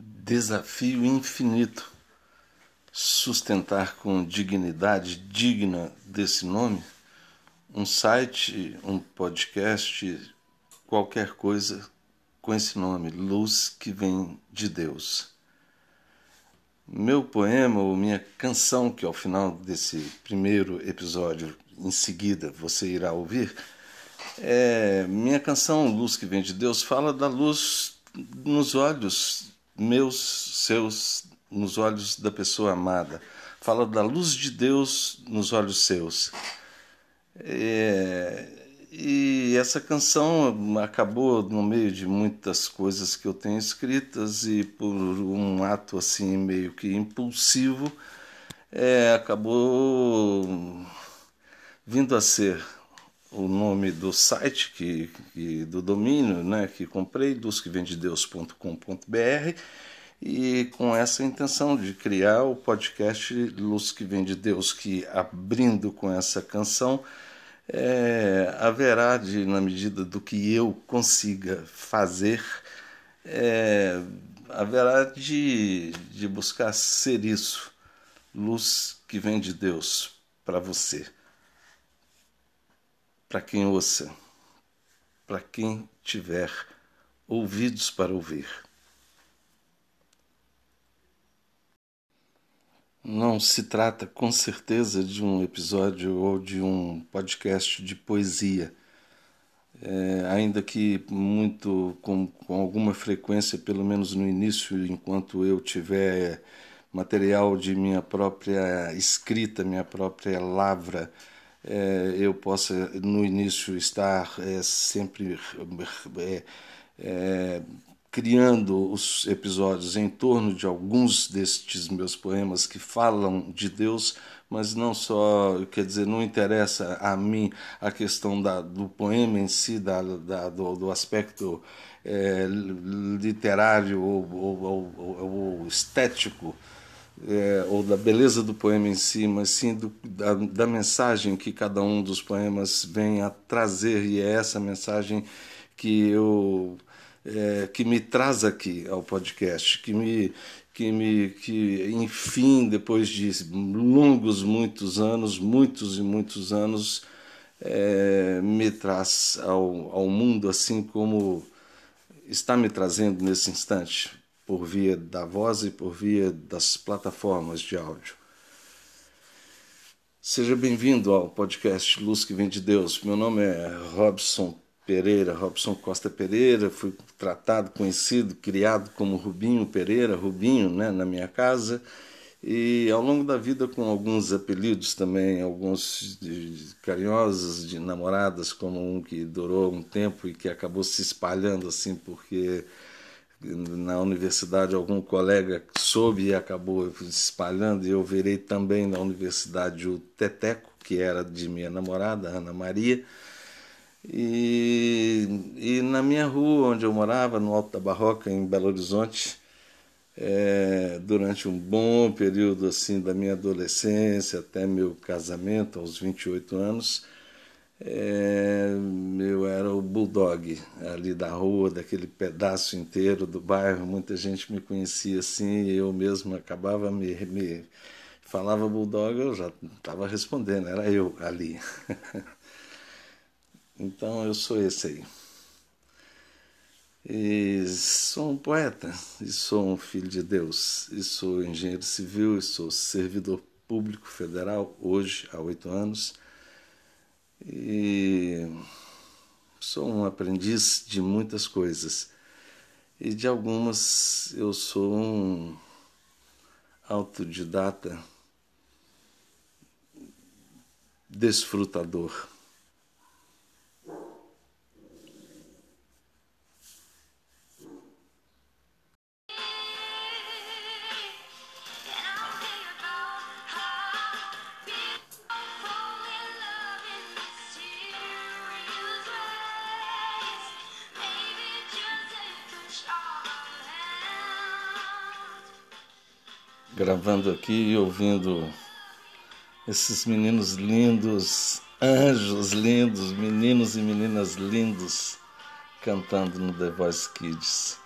Desafio infinito. Sustentar com dignidade digna desse nome um site, um podcast, qualquer coisa com esse nome, Luz que vem de Deus. Meu poema ou minha canção, que ao final desse primeiro episódio, em seguida você irá ouvir, é minha canção Luz que vem de Deus fala da luz nos olhos meus, seus, nos olhos da pessoa amada. Fala da luz de Deus nos olhos seus. É, e essa canção acabou no meio de muitas coisas que eu tenho escritas e por um ato assim meio que impulsivo é, acabou vindo a ser o nome do site que, que do domínio né, que comprei, luzquevendedeus.com.br e com essa intenção de criar o podcast Luz que Vem de Deus, que abrindo com essa canção é, haverá de, na medida do que eu consiga fazer, é, haverá de, de buscar ser isso, luz que vem de Deus para você, para quem ouça, para quem tiver ouvidos para ouvir. Não se trata com certeza de um episódio ou de um podcast de poesia, é, ainda que muito com, com alguma frequência, pelo menos no início, enquanto eu tiver material de minha própria escrita, minha própria lavra, eu possa no início estar é, sempre é criando os episódios em torno de alguns destes meus poemas que falam de Deus, mas não só, quer dizer, não interessa a mim a questão da, do poema em si, da, da do, do, aspecto é, literário ou, ou, ou, ou estético, é, ou da beleza do poema em si, mas sim do, da, da mensagem que cada um dos poemas vem a trazer, e é essa mensagem que eu é, que me traz aqui ao podcast, que me, que me, que enfim, depois de longos muitos anos, muitos e muitos anos, é, me traz ao, ao mundo assim como está me trazendo nesse instante, por via da voz e por via das plataformas de áudio. Seja bem-vindo ao podcast Luz que Vem de Deus. Meu nome é Robson Pereira, Robson Costa Pereira, fui tratado, conhecido, criado como Rubinho Pereira, Rubinho, né, na minha casa, e ao longo da vida com alguns apelidos também, alguns de, carinhosos de namoradas, como um que durou um tempo e que acabou se espalhando assim, porque na universidade algum colega soube e acabou espalhando, e eu virei também na universidade o Teteco, que era de minha namorada, Ana Maria, e, e na minha rua, onde eu morava, no Alto da Barroca, em Belo Horizonte, é, durante um bom período assim da minha adolescência até meu casamento, aos 28 anos, é, eu era o bulldog ali da rua, daquele pedaço inteiro do bairro. Muita gente me conhecia assim, e eu mesmo acabava me, me falava bulldog, eu já estava respondendo, era eu ali. Então eu sou esse aí. E sou um poeta, e sou um filho de Deus, e sou engenheiro civil, e sou servidor público federal, hoje, há oito anos. E sou um aprendiz de muitas coisas. E de algumas eu sou um autodidata desfrutador. gravando aqui e ouvindo esses meninos lindos, anjos lindos, meninos e meninas lindos cantando no The Voice Kids.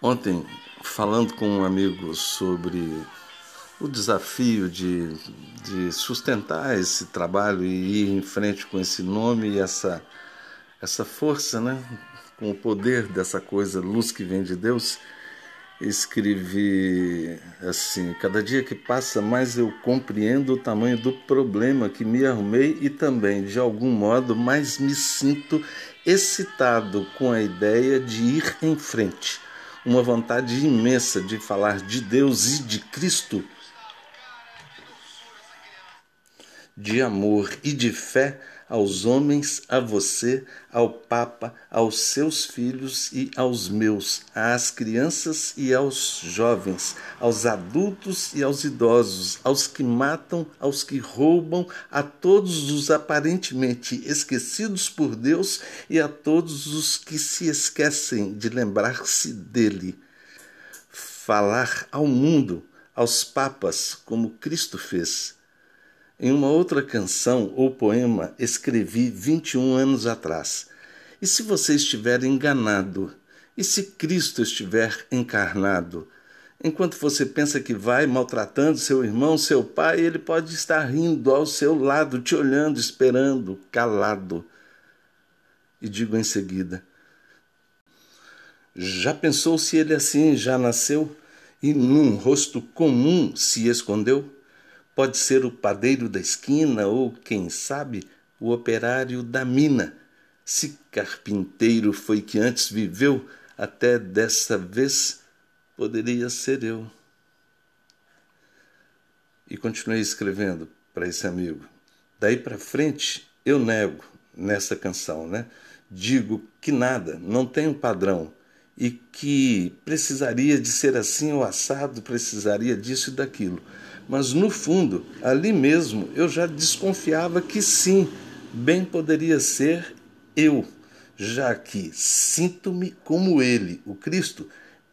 Ontem falando com um amigo sobre o desafio de, de sustentar esse trabalho e ir em frente com esse nome e essa, essa força, né? com o poder dessa coisa, luz que vem de Deus, escrevi assim: cada dia que passa, mais eu compreendo o tamanho do problema que me arrumei e também, de algum modo, mais me sinto excitado com a ideia de ir em frente uma vontade imensa de falar de Deus e de Cristo, de amor e de fé aos homens, a você, ao Papa, aos seus filhos e aos meus, às crianças e aos jovens, aos adultos e aos idosos, aos que matam, aos que roubam, a todos os aparentemente esquecidos por Deus e a todos os que se esquecem de lembrar-se dele. Falar ao mundo, aos papas, como Cristo fez em uma outra canção ou poema escrevi 21 anos atrás. E se você estiver enganado? E se Cristo estiver encarnado? Enquanto você pensa que vai maltratando seu irmão, seu pai, ele pode estar rindo ao seu lado, te olhando, esperando, calado. E digo em seguida: Já pensou se ele assim já nasceu e num rosto comum se escondeu? Pode ser o padeiro da esquina ou, quem sabe, o operário da mina. Se carpinteiro foi que antes viveu, até dessa vez poderia ser eu. E continuei escrevendo para esse amigo. Daí para frente, eu nego nessa canção, né? Digo que nada, não tem um padrão e que precisaria de ser assim ou assado, precisaria disso e daquilo mas no fundo, ali mesmo, eu já desconfiava que sim, bem poderia ser eu, já que sinto-me como ele, o Cristo,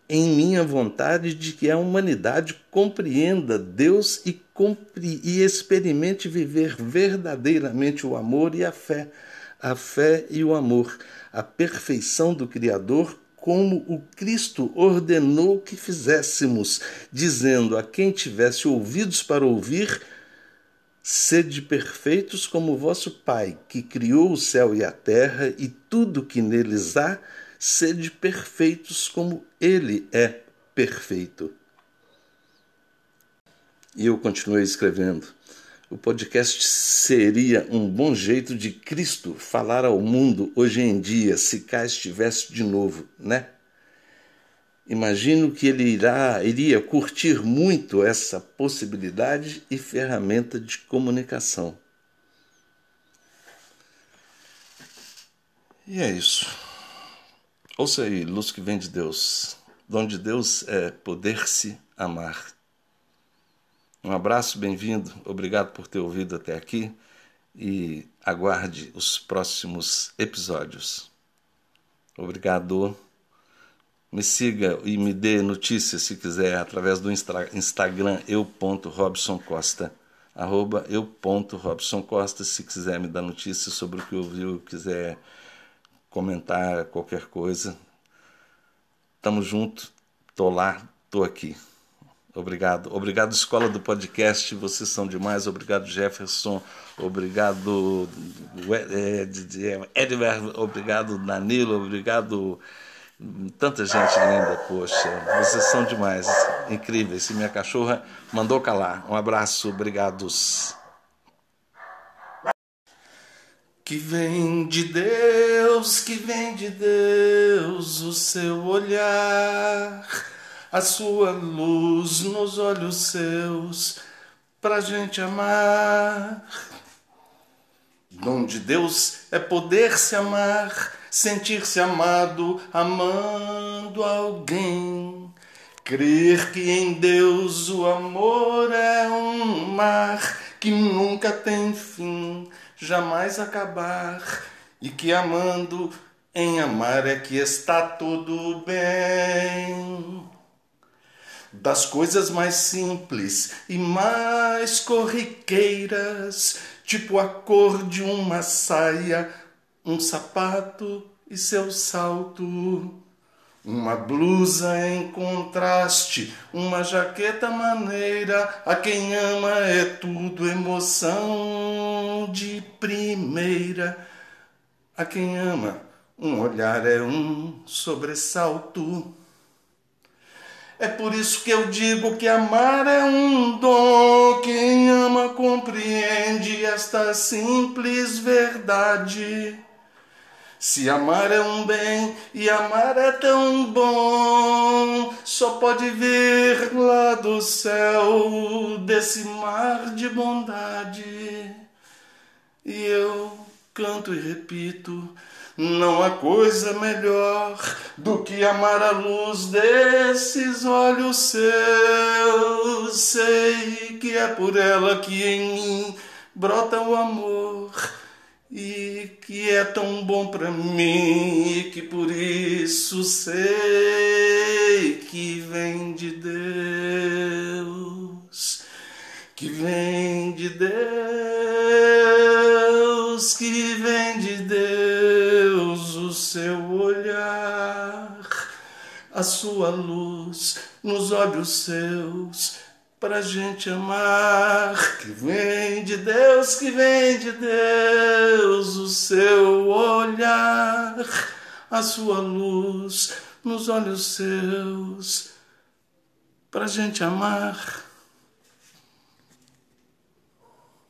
em minha vontade de que a humanidade compreenda Deus e, compre e experimente viver verdadeiramente o amor e a fé, a fé e o amor, a perfeição do Criador como o Cristo ordenou que fizéssemos, dizendo a quem tivesse ouvidos para ouvir: Sede perfeitos como vosso Pai, que criou o céu e a terra e tudo que neles há, sede perfeitos como Ele é perfeito. E eu continuei escrevendo. O podcast seria um bom jeito de Cristo falar ao mundo hoje em dia, se cá estivesse de novo, né? Imagino que ele irá, iria curtir muito essa possibilidade e ferramenta de comunicação. E é isso. Ouça aí, luz que vem de Deus. Dom de Deus é poder-se amar. Um abraço, bem-vindo, obrigado por ter ouvido até aqui e aguarde os próximos episódios. Obrigado. Me siga e me dê notícias se quiser através do Instagram eu.robsoncosta arroba eu.robsoncosta se quiser me dar notícias sobre o que ouviu, quiser comentar qualquer coisa. Tamo junto, tô lá, tô aqui. Obrigado. Obrigado, Escola do Podcast. Vocês são demais. Obrigado, Jefferson. Obrigado, Edver. Obrigado, Danilo. Obrigado, tanta gente linda. Poxa, vocês são demais. Incríveis. E minha cachorra mandou calar. Um abraço. Obrigados. Que vem de Deus, que vem de Deus o seu olhar a sua luz nos olhos seus, pra gente amar. Dom de Deus é poder se amar, sentir-se amado, amando alguém. Crer que em Deus o amor é um mar que nunca tem fim, jamais acabar, e que amando em amar é que está tudo bem das coisas mais simples e mais corriqueiras, tipo a cor de uma saia, um sapato e seu salto, Uma blusa em contraste, uma jaqueta maneira. A quem ama é tudo emoção de primeira. A quem ama, um olhar é um sobressalto. É por isso que eu digo que amar é um dom. Quem ama compreende esta simples verdade. Se amar é um bem e amar é tão bom, só pode vir lá do céu desse mar de bondade. E eu canto e repito não há coisa melhor do que amar a luz desses olhos seus. Sei que é por ela que em mim brota o amor e que é tão bom para mim e que por isso sei que vem de Deus, que vem de Deus, a sua luz nos olhos seus, pra gente amar. Que vem de Deus, que vem de Deus, o seu olhar, a sua luz nos olhos seus, pra gente amar.